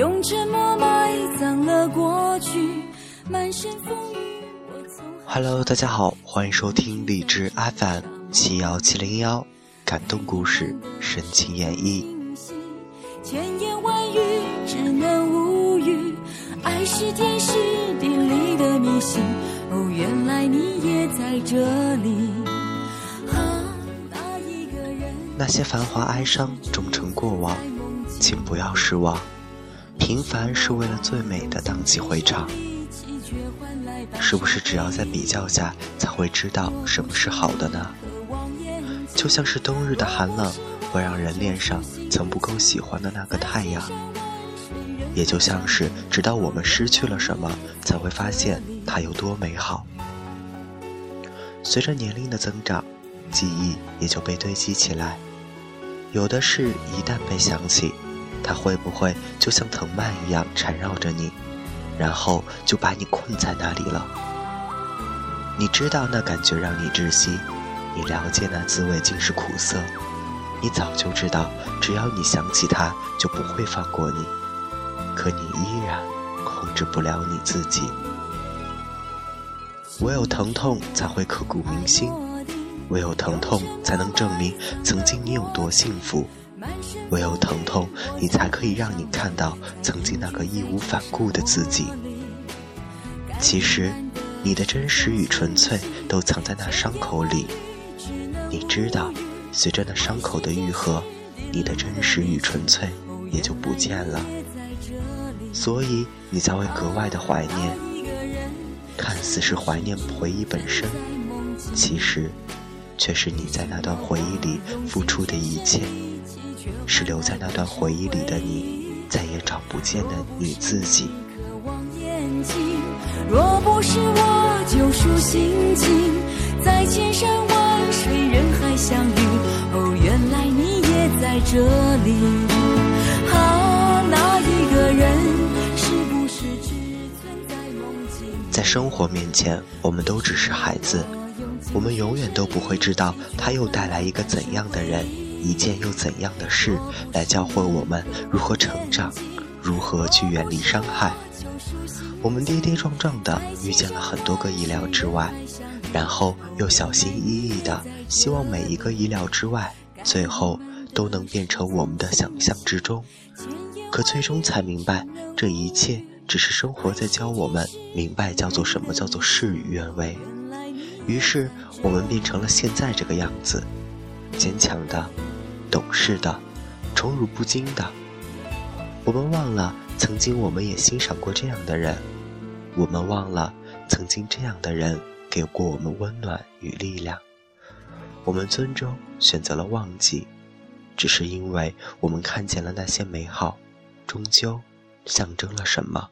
用沉默埋葬了过去。满身风雨，我从 Hello，大家好，欢迎收听荔枝 FM 七幺七零幺，感动故事，深情演绎。千言万语只能无语，爱是天时地利的迷信。哦，原来你也在这里。啊，那一个人那些繁华哀伤终成过往，请不要失望。平凡是为了最美的荡气回肠。是不是只要在比较下，才会知道什么是好的呢？就像是冬日的寒冷会让人恋上曾不够喜欢的那个太阳，也就像是直到我们失去了什么，才会发现它有多美好。随着年龄的增长，记忆也就被堆积起来，有的事一旦被想起，它会不会就像藤蔓一样缠绕着你？然后就把你困在那里了。你知道那感觉让你窒息，你了解那滋味竟是苦涩。你早就知道，只要你想起他，就不会放过你。可你依然控制不了你自己。唯有疼痛才会刻骨铭心，唯有疼痛才能证明曾经你有多幸福。唯有疼痛，你才可以让你看到曾经那个义无反顾的自己。其实，你的真实与纯粹都藏在那伤口里。你知道，随着那伤口的愈合，你的真实与纯粹也就不见了。所以，你才会格外的怀念。看似是怀念回忆本身，其实，却是你在那段回忆里付出的一切。是留在那段回忆里的你，再也找不见的你自己。若不是我救赎心情，在千山万水人海相遇。哦，原来你也在这里。啊，那一个人是不是只存在梦境？在生活面前，我们都只是孩子，我们永远都不会知道他又带来一个怎样的人。一件又怎样的事来教会我们如何成长，如何去远离伤害？我们跌跌撞撞的遇见了很多个意料之外，然后又小心翼翼的希望每一个意料之外，最后都能变成我们的想象之中。可最终才明白，这一切只是生活在教我们明白叫做什么叫做事与愿违。于是我们变成了现在这个样子，坚强的。懂事的，宠辱不惊的。我们忘了，曾经我们也欣赏过这样的人；我们忘了，曾经这样的人给过我们温暖与力量。我们最终选择了忘记，只是因为我们看见了那些美好，终究象征了什么。